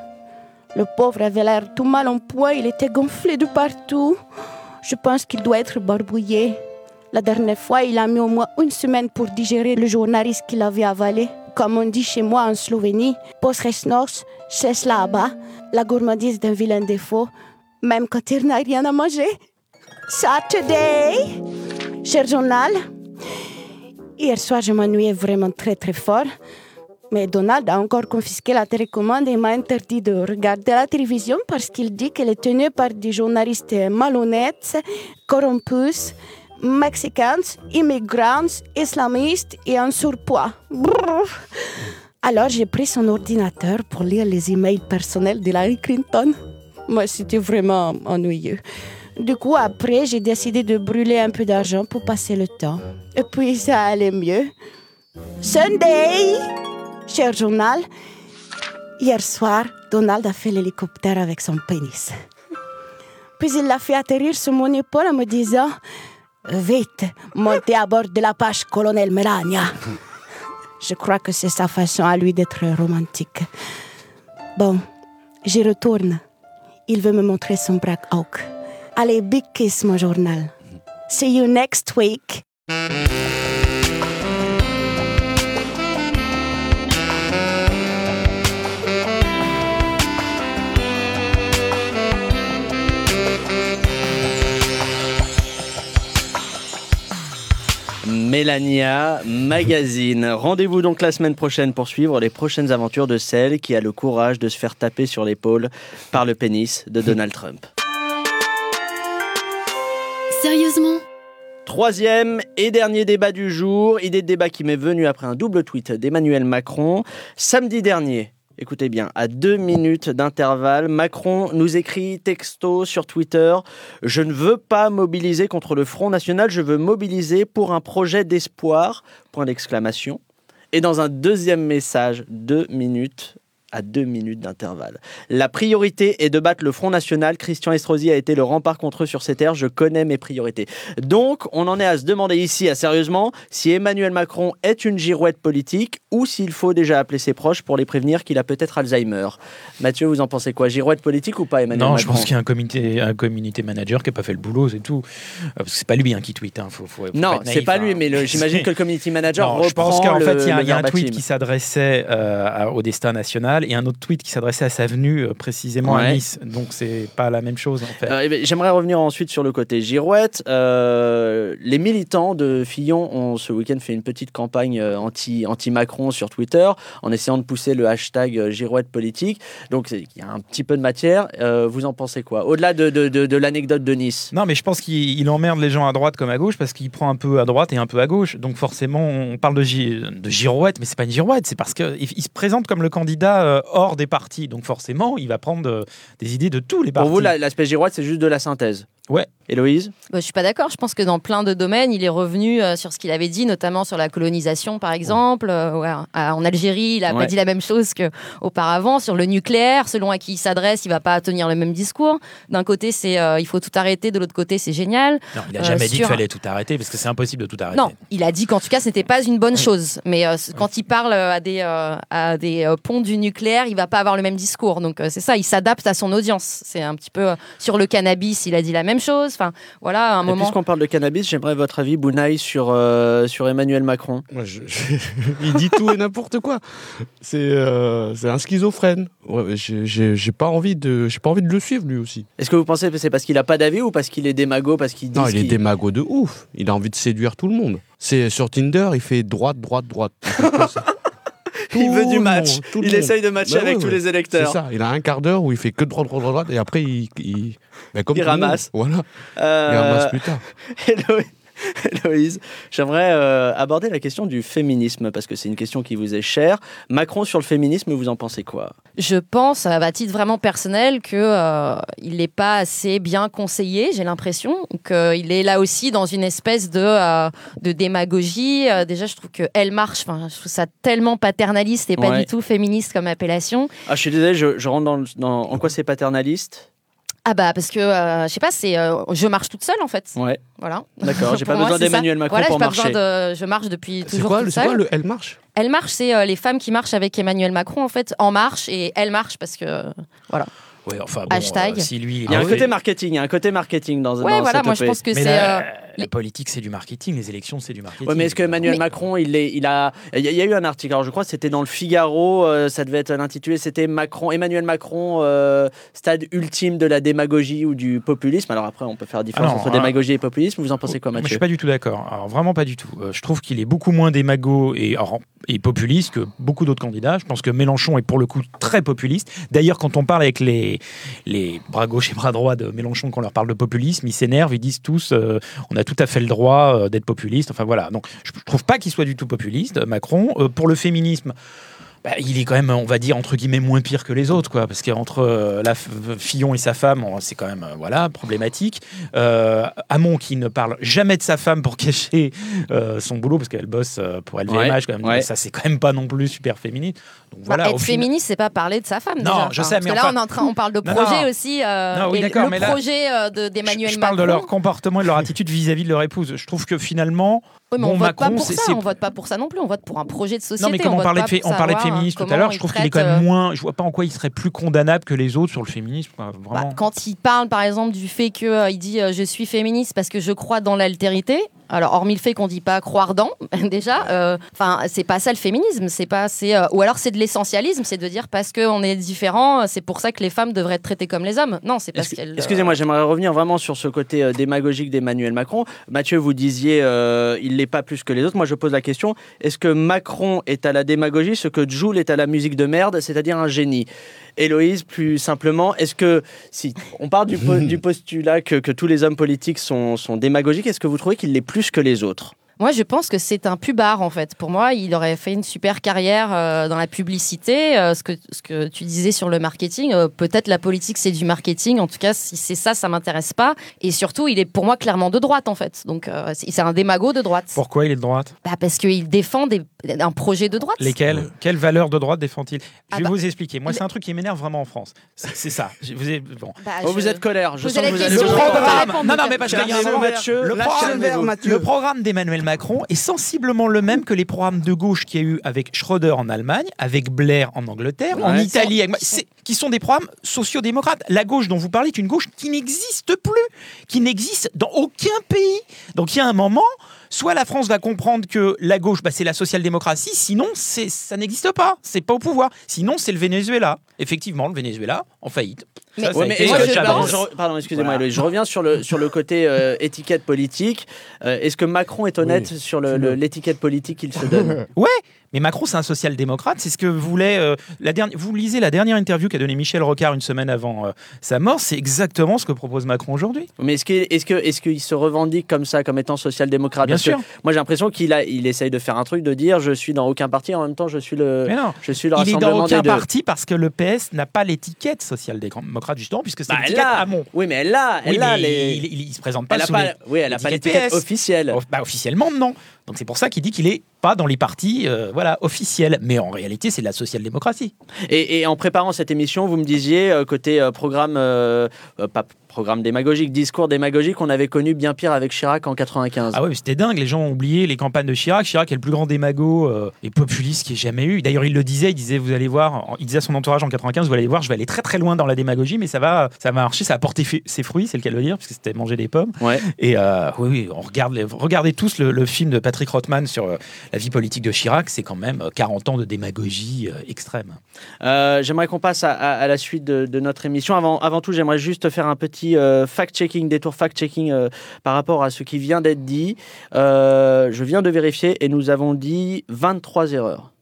G: Le pauvre avait l'air tout mal en point, il était gonflé de partout. Je pense qu'il doit être barbouillé. La dernière fois, il a mis au moins une semaine pour digérer le journaliste qu'il avait avalé. Comme on dit chez moi en Slovénie, posresnos, c'est là-bas, la gourmandise d'un vilain défaut, même quand il n'a rien à manger. Saturday, cher journal, hier soir, je m'ennuyais vraiment très très fort. Mais Donald a encore confisqué la télécommande et m'a interdit de regarder la télévision parce qu'il dit qu'elle est tenue par des journalistes malhonnêtes, corrompus, mexicains, immigrants, islamistes et en surpoids. Alors j'ai pris son ordinateur pour lire les emails personnels d'Hillary Clinton. Moi, c'était vraiment ennuyeux. Du coup, après, j'ai décidé de brûler un peu d'argent pour passer le temps. Et puis, ça allait mieux. Sunday! Cher journal, hier soir, Donald a fait l'hélicoptère avec son pénis. Puis il l'a fait atterrir sur mon épaule en me disant Vite, montez à bord de la page colonel Melania. Je crois que c'est sa façon à lui d'être romantique. Bon, j'y retourne. Il veut me montrer son Black Oak. Allez, big kiss, mon journal. See you next week.
A: Mélania Magazine. Rendez-vous donc la semaine prochaine pour suivre les prochaines aventures de celle qui a le courage de se faire taper sur l'épaule par le pénis de Donald Trump.
H: Sérieusement?
A: Troisième et dernier débat du jour, idée de débat qui m'est venue après un double tweet d'Emmanuel Macron. Samedi dernier, écoutez bien, à deux minutes d'intervalle, Macron nous écrit texto sur Twitter Je ne veux pas mobiliser contre le Front National, je veux mobiliser pour un projet d'espoir. Point d'exclamation. Et dans un deuxième message, deux minutes à deux minutes d'intervalle. La priorité est de battre le Front National. Christian Estrosi a été le rempart contre eux sur ces terres. Je connais mes priorités. Donc, on en est à se demander ici, à sérieusement, si Emmanuel Macron est une girouette politique ou s'il faut déjà appeler ses proches pour les prévenir qu'il a peut-être Alzheimer. Mathieu, vous en pensez quoi? Girouette politique ou pas, Emmanuel
E: Non,
A: Macron?
E: je pense qu'il y a un community, un community manager qui n'a pas fait le boulot, c'est tout. Parce que c'est pas lui hein, qui tweet. Hein. Faut, faut- faut
A: Non, c'est pas
E: hein.
A: lui, mais j'imagine que le community manager
E: Non,
A: reprend
E: je pense qu'en fait, il y a, y un tweet qui s'adressait euh, au destin national et un autre tweet qui s'adressait à sa venue euh, précisément à. Nice. Donc, c'est pas la même chose en fait.
A: Euh, eh ben, J'aimerais revenir ensuite sur le côté girouette. Euh, les militants de Fillon ont ce week-end fait une petite campagne anti- anti-Macron sur Twitter en essayant de pousser le hashtag girouette politique. Donc il y a un petit peu de matière. Vous en pensez quoi? Au-delà de, de- de- de l'anecdote de Nice.
E: Non, mais je pense qu'il il emmerde les gens à droite comme à gauche parce qu'il prend un peu à droite et un peu à gauche. Donc forcément, on parle de, gi- de girouette, mais c'est pas une girouette, c'est parce qu'il il se présente comme le candidat euh, hors des partis. Donc forcément, il va prendre euh, des idées de tous les partis.
A: Pour vous, la- l'aspect girouette, c'est juste de la synthèse.
E: Ouais.
A: Héloïse
C: Bah, je suis pas d'accord. Je pense que dans plein de domaines, il est revenu euh, sur ce qu'il avait dit, notamment sur la colonisation, par exemple. Euh, ouais, en Algérie, il a
A: Ouais.
C: pas dit la même chose qu'auparavant. Sur le nucléaire, selon à qui il s'adresse, il va pas tenir le même discours. D'un côté, c'est euh, il faut tout arrêter. De l'autre côté, c'est génial.
E: Non, il a
C: Euh,
E: jamais dit qu'il fallait tout arrêter parce que c'est impossible de tout arrêter.
C: Non, il a dit qu'en tout cas, c'était pas une bonne chose. Mais euh, quand il parle à des, euh, à des euh, ponts du nucléaire, il va pas avoir le même discours. Donc euh, c'est ça, il s'adapte à son audience. C'est un petit peu euh, sur le cannabis, il a dit la même chose. Enfin, voilà, à un
A: Et
C: moment.
A: puisqu'on parle de cannabis, j'aimerais votre avis, Bounaï, sur, euh, sur Emmanuel Macron.
B: Moi, je- je- il dit tout et n'importe quoi. C'est euh, c'est un schizophrène. Ouais, j'ai- pas envie de j'ai pas envie de le suivre lui aussi.
A: Est-ce que vous pensez que c'est parce qu'il a pas d'avis ou parce qu'il est démago, parce qu'il dit
B: Non, il est
A: qu'il-
B: démago de ouf. Il a envie de séduire tout le monde. C'est sur Tinder, il fait droite, droite, droite. Il
A: veut du match.
B: monde,
A: il essaye de matcher
B: Bah
A: avec
B: ouais,
A: tous
B: ouais.
A: les
B: C'est
A: électeurs.
B: ça. Il a un quart d'heure où il fait que droite, droite, droite, droite, et après il, il, comme
A: Il
B: tout le monde.
A: ramasse.
B: Voilà.
A: Euh,
B: Il ramasse plus tard.
A: Héloïse, j'aimerais euh, aborder la question du féminisme parce que c'est une question qui vous est chère. Macron sur le féminisme, vous en pensez quoi?
C: Je pense, à titre vraiment personnel, que euh, il n'est pas assez bien conseillé. J'ai l'impression qu'il est là aussi dans une espèce de, euh, de démagogie. Euh, déjà, je trouve que elle marche. Je trouve ça tellement paternaliste et pas
A: Ouais.
C: du tout féministe comme appellation.
A: Ah, je suis désolé, je, je rentre dans- en quoi c'est paternaliste?
C: Ah bah parce que euh, je sais pas, c'est euh, je marche toute seule en fait.
A: Ouais,
C: Voilà.
A: d'accord. J'ai pas
C: moi,
A: besoin d'Emmanuel Macron
C: Voilà, j'ai
A: pour
C: pas
A: marcher.
C: besoin de. Je marche depuis
B: C'est
C: toujours
B: quoi,
C: toute
B: le- c'est quoi
C: seule.
B: le Elle marche?
C: Elle marche, c'est euh, les femmes qui marchent avec Emmanuel Macron en fait, en marche et elle marche parce que voilà.
E: Ouais, enfin, bon,
C: Hashtag.
E: euh, si lui,
A: Il y a
E: Ah
A: un
E: oui.
A: côté marketing, il y a un côté marketing dans,
C: Ouais,
A: dans
C: voilà,
A: cette
C: moi je pense que c'est.
E: La, politique, c'est du marketing. Les élections, c'est du marketing.
A: Ouais, mais est-ce que Emmanuel
C: Mais-
A: Macron, il, est, il a, il y a- il y a eu un article, alors je crois que c'était dans le Figaro, euh, ça devait être intitulé, c'était Macron, Emmanuel Macron, euh, stade ultime de la démagogie ou du populisme. Alors après, on peut faire la différence
E: Ah non,
A: entre
E: hein.
A: démagogie et populisme. Vous en pensez quoi,
E: Moi, je
A: Mathieu
E: suis pas du tout d'accord. Alors vraiment pas du tout. Euh, je trouve qu'il est beaucoup moins démago et, alors, et populiste que beaucoup d'autres candidats. Je pense que Mélenchon est pour le coup très populiste. D'ailleurs, quand on parle avec les, les bras gauche et bras droit de Mélenchon, quand on leur parle de populisme, ils s'énervent, ils disent tous euh, on a tout à fait le droit euh, d'être populiste. Enfin voilà. Donc je je trouve pas qu'il soit du tout populiste, Macron. Euh, pour le féminisme. bah, il est quand même, on va dire, entre guillemets, moins pire que les autres, quoi. Parce qu'entre euh, la Fillon et sa femme, c'est quand même, euh, voilà, problématique. Euh, Hamon qui ne parle jamais de sa femme pour cacher son boulot, parce qu'elle bosse pour LVMH,
A: Ouais,
E: quand même.
A: ouais.
E: Ça, c'est quand même pas non plus super féminine. Donc
C: bah,
E: voilà.
C: être féministe, c'est pas parler de sa femme.
E: Non,
C: déjà.
E: je sais,
C: parce
E: mais
C: que là, on, est en train, on parle de projet
E: non.
C: aussi. euh,
E: Non, oui,
C: et
E: d'accord,
C: le
E: mais là-
C: projet euh, de-
E: Je,
C: d'Emmanuel
E: je
C: Macron.
E: parle de leur comportement et de leur attitude vis-à-vis de leur épouse. Je trouve que finalement,
C: Oui, mais
E: Bon,
C: on vote
E: Macron,
C: pas pour
E: c'est-
C: ça,
E: c'est-
C: on vote pas pour ça non plus, on vote pour un projet de société.
E: Non, mais comme on, parlait de, on parlait de féminisme tout à l'heure, je trouve qu'il est quand même
C: euh,
E: moins. Je vois pas en quoi il serait plus condamnable que les autres sur le féminisme.
C: bah,
E: Vraiment.
C: quand il parle par exemple du fait qu'il dit euh, je suis féministe parce que je crois dans l'altérité, alors hormis le fait qu'on dit pas croire dans déjà, euh, enfin c'est pas ça le féminisme, c'est pas c'est euh, ou alors c'est de l'essentialisme, c'est de dire parce qu'on est différent, c'est pour ça que les femmes devraient être traitées comme les hommes. Non, c'est parce qu'elles. euh,
A: Excusez-moi, j'aimerais revenir vraiment sur ce côté euh, démagogique d'Emmanuel Macron. Mathieu, vous disiez euh, il l'est pas plus que les autres. Moi, je pose la question est-ce que Macron est à la démagogie ce que Joule est à la musique de merde, c'est-à-dire un génie? Héloïse, plus simplement, est-ce que si on part du, po- du postulat que, que tous les hommes politiques sont, sont démagogiques, est-ce que vous trouvez qu'il l'est plus que les autres
C: Moi, je pense que c'est un pubard, en fait. Pour moi, il aurait fait une super carrière euh, dans la publicité. Euh, ce, que, ce que tu disais sur le marketing, euh, peut-être la politique, c'est du marketing. En tout cas, si c'est ça, ça m'intéresse pas. Et surtout, il est pour moi clairement de droite, en fait. Donc, euh, c'est un démago de droite.
E: Pourquoi il est de droite?
C: Bah, parce qu'il défend des, un projet de droite.
E: Lesquelles Quelles valeurs de droite défend-il? Je
C: Ah
E: vais
C: bah,
E: vous expliquer. Moi, c'est un truc qui m'énerve vraiment en France. C'est ça. Je- vous avez- bon.
C: Bah,
A: Oh, Vous êtes colère, je
C: Posez
A: sens que vous allez
E: Le programme,
C: répondre,
E: non, non, mais le programme d'Emmanuel Macron est sensiblement le même que les programmes de gauche qu'il y a eu avec Schröder en Allemagne, avec Blair en Angleterre, en. Italie, avec- qui sont des programmes sociodémocrates. La gauche dont vous parlez est une gauche qui n'existe plus, qui n'existe dans aucun pays. Donc il y a un moment, soit la France va comprendre que la gauche, bah, c'est la social-démocratie, sinon ça n'existe pas, c'est pas au pouvoir. Sinon c'est le Venezuela. Effectivement, le Venezuela en faillite.
C: Mais-
E: Ça, ça a
A: Ouais, mais
E: été,
A: est-ce
C: moi,
A: que-
C: je
A: pardon, je- excusez-moi,
E: Voilà.
A: Je reviens sur le, sur le côté euh, étiquette politique. Euh, Est-ce que Macron est honnête sur l'étiquette politique qu'il se donne?
E: Ouais, mais Macron, c'est un social-démocrate. C'est ce que voulait. euh, la dernière, vous lisez la dernière interview qu'a donnée Michel Rocard une semaine avant euh, sa mort. C'est exactement ce que propose Macron aujourd'hui.
A: Mais est-ce qu'il est que, est qu'il se revendique comme ça, comme étant social-démocrate?
E: Bien
A: Parce
E: sûr.
A: Moi, j'ai l'impression qu'il a, il essaye de faire un truc de dire je suis dans aucun parti, en même temps, je suis le,
E: Mais non.
A: je suis le
E: Il est dans aucun parti parce que le PS n'a pas l'étiquette social-démocrate, justement, puisque c'est
A: Bah,
E: l'étiquette
A: a.
E: Hamon.
A: Oui, mais elle a,
E: Oui,
A: elle a
E: mais
A: les.
E: il, il- il se présente pas
A: elle a
E: sous
A: pas,
E: les-
A: oui, elle a pas
E: l'étiquette
A: officielle.
E: Bah, officiellement, non. Donc c'est pour ça qu'il dit qu'il est pas dans les partis euh, voilà, officiels. Mais en réalité, c'est de la social-démocratie.
A: Et, en préparant cette émission, vous me disiez, euh, côté euh, programme, pas programme démagogique, discours démagogique, on avait connu bien pire avec Chirac en 95.
E: Ah ouais, c'était dingue. Les gens ont oublié les campagnes de Chirac. Chirac est le plus grand démago euh, et populiste qu'il y ait jamais eu. D'ailleurs, il le disait. Il disait, vous allez voir. Il disait à son entourage en 95, vous allez voir, je vais aller très très loin dans la démagogie, mais ça va, ça va marcher. Ça a porté ses fruits, c'est le cas de le dire, parce que c'était manger des pommes.
A: Ouais.
E: Et euh, oui, oui, on regarde, les- regardez tous le, le film de Patrick Rothman sur euh, la vie politique de Chirac. C'est quand même euh, 40 ans de démagogie euh, extrême.
A: J'aimerais qu'on passe à, à- à la suite de, de notre émission. Avant, avant tout, j'aimerais juste faire un petit euh, fact-checking, détour fact-checking euh, par rapport à ce qui vient d'être dit. Euh, je viens de vérifier et nous avons dit 23 erreurs.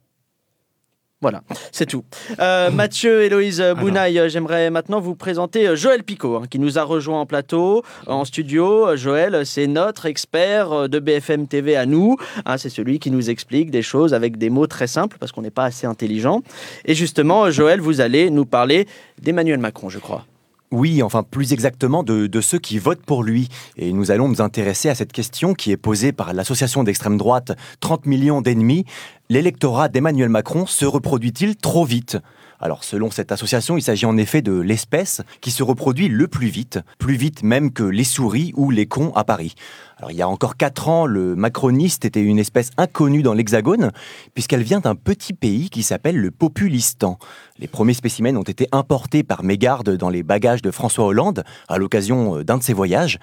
A: Voilà, c'est tout. Euh, Mathieu, Héloïse Bounaï, j'aimerais maintenant vous présenter Joël Picot, hein, qui nous a rejoint en plateau, en studio. Joël, c'est notre expert de BFM TV à nous. Hein, c'est celui qui nous explique des choses avec des mots très simples, parce qu'on n'est pas assez intelligent. Et justement, Joël, vous allez nous parler d'Emmanuel Macron, je crois.
H: Oui, enfin plus exactement de, ceux qui votent pour lui. Et nous allons nous intéresser à cette question qui est posée par l'association d'extrême droite 30 millions d'ennemis. L'électorat d'Emmanuel Macron se reproduit-il trop vite? Alors selon cette association, il s'agit en effet de l'espèce qui se reproduit le plus vite, plus vite même que les souris ou les cons à Paris. Alors il y a encore quatre ans, le macroniste était une espèce inconnue dans l'Hexagone, puisqu'elle vient d'un petit pays qui s'appelle le Populistan. Les premiers spécimens ont été importés par mégarde dans les bagages de François Hollande à l'occasion euh, d'un de ses voyages.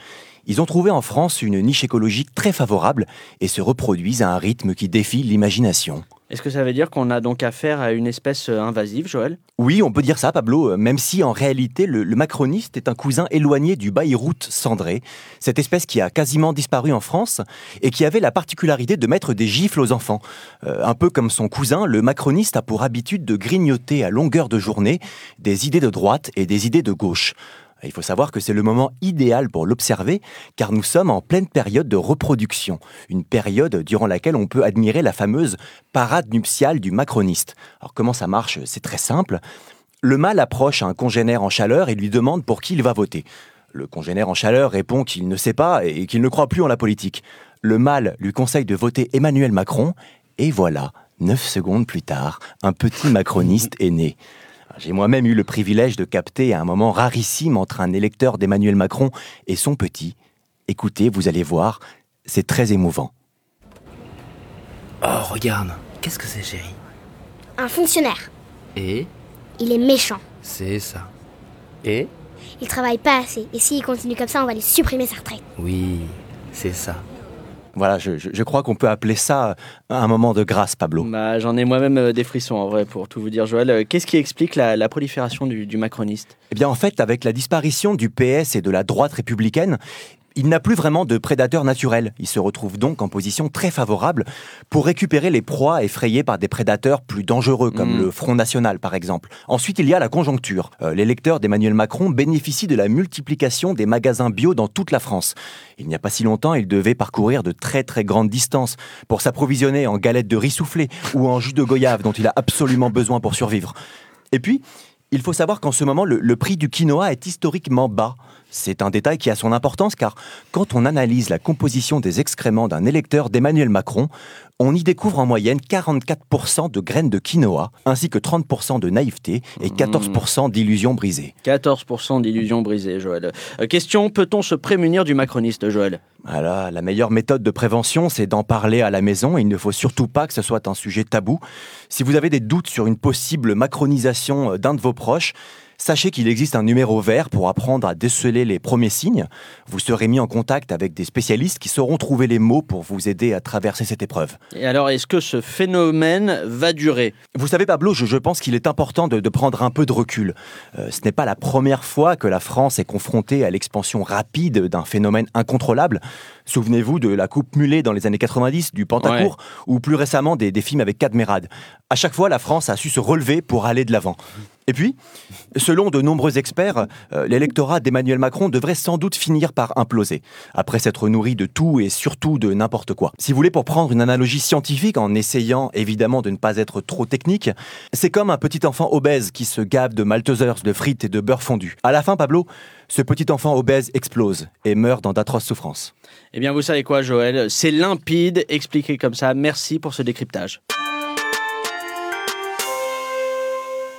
H: Ils ont trouvé en France une niche écologique très favorable et se reproduisent à un rythme qui défie l'imagination.
A: Est-ce que ça veut dire qu'on a donc affaire à une espèce euh, invasive, Joël?
H: Oui, on peut dire ça, Pablo, euh, même si en réalité le, macroniste est un cousin éloigné du baïroute cendré, cette espèce qui a quasiment disparu en France et qui avait la particularité de mettre des gifles aux enfants. Euh, un peu comme son cousin, le macroniste a pour habitude de grignoter à longueur de journée des idées de droite et des idées de gauche. Il faut savoir que c'est le moment idéal pour l'observer, car nous sommes en pleine période de reproduction, une période durant laquelle on peut admirer la fameuse parade nuptiale du macroniste. Alors comment ça marche? C'est très simple. Le mâle approche un congénère en chaleur et lui demande pour qui il va voter. Le congénère en chaleur répond qu'il ne sait pas et qu'il ne croit plus en la politique. Le mâle lui conseille de voter Emmanuel Macron, et voilà, neuf secondes plus tard, un petit macroniste est né. J'ai moi-même eu le privilège de capter un moment rarissime entre un électeur d'Emmanuel Macron et son petit. Écoutez, vous allez voir, c'est très émouvant.
D: Oh, regarde. Qu'est-ce que c'est, chérie?
I: Un fonctionnaire.
D: Et?
I: Il est méchant.
D: C'est ça. Et?
I: Il travaille pas assez. Et s'il continue comme ça, on va lui supprimer sa retraite.
D: Oui, c'est ça.
H: Voilà, je, je- je crois qu'on peut appeler ça un moment de grâce, Pablo.
A: Bah, J'en ai moi-même euh, des frissons en vrai, pour tout vous dire, Joël. Euh, Qu'est-ce qui explique la, la prolifération du, du macroniste?
H: Eh bien, en fait, avec la disparition du PS et de la droite républicaine, il n'a plus vraiment de prédateur naturel. Il se retrouve donc en position très favorable pour récupérer les proies effrayées par des prédateurs plus dangereux, comme
A: Mhm.
H: le Front National, par exemple. Ensuite, il y a la conjoncture. Euh, L'électeur d'Emmanuel Macron bénéficie de la multiplication des magasins bio dans toute la France. Il n'y a pas si longtemps, il devait parcourir de très très grandes distances pour s'approvisionner en galettes de riz soufflé ou en jus de goyave dont il a absolument besoin pour survivre. Et puis, il faut savoir qu'en ce moment, le, le prix du quinoa est historiquement bas. C'est un détail qui a son importance car quand on analyse la composition des excréments d'un électeur d'Emmanuel Macron, on y découvre en moyenne 44% de graines de quinoa, ainsi que 30% de naïveté et 14% d'illusions brisées.
A: 14% d'illusions brisées, Joël. Euh, question, peut-on se prémunir du macroniste, Joël?
H: Voilà, la meilleure méthode de prévention, c'est d'en parler à la maison. Il ne faut surtout pas que ce soit un sujet tabou. Si vous avez des doutes sur une possible macronisation euh, d'un de vos proches, sachez qu'il existe un numéro vert pour apprendre à déceler les premiers signes. Vous serez mis en contact avec des spécialistes qui sauront trouver les mots pour vous aider à traverser cette épreuve.
A: Et alors, est-ce que ce phénomène va durer?
H: Vous savez, Pablo, je, je pense qu'il est important de, de prendre un peu de recul. Euh, ce n'est pas la première fois que la France est confrontée à l'expansion rapide d'un phénomène incontrôlable. Souvenez-vous de la coupe mulet dans les années 90, du Pentacourt, ou plus récemment des, des films avec Cadmerade. À chaque fois, la France a su se relever pour aller de l'avant. Et puis, selon de nombreux experts, euh, l'électorat d'Emmanuel Macron devrait sans doute finir par imploser, après s'être nourri de tout et surtout de n'importe quoi. Si vous voulez, pour prendre une analogie scientifique, en essayant évidemment de ne pas être trop technique, c'est comme un petit enfant obèse qui se gave de Maltesers, de frites et de beurre fondu. À la fin, Pablo, ce petit enfant obèse explose et meurt dans d'atroces souffrances.
A: Eh bien, vous savez quoi, Joël? C'est limpide, expliqué comme ça. Merci pour ce décryptage.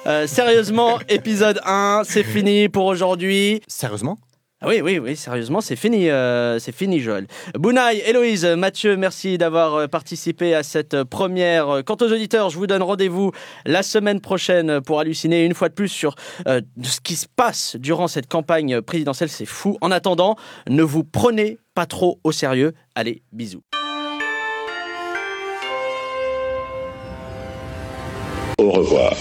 A: Euh, sérieusement, épisode 1, c'est fini pour aujourd'hui.
H: Sérieusement
A: Ah oui, oui, oui, sérieusement, c'est fini, euh, c'est fini, Joël. Bounaï, Héloïse, Mathieu, merci d'avoir euh, participé à cette première. Quant aux auditeurs, je vous donne rendez-vous la semaine prochaine pour halluciner une fois de plus sur euh, ce qui se passe durant cette campagne présidentielle. C'est fou. En attendant, ne vous prenez pas trop au sérieux. Allez, bisous.
J: Au revoir.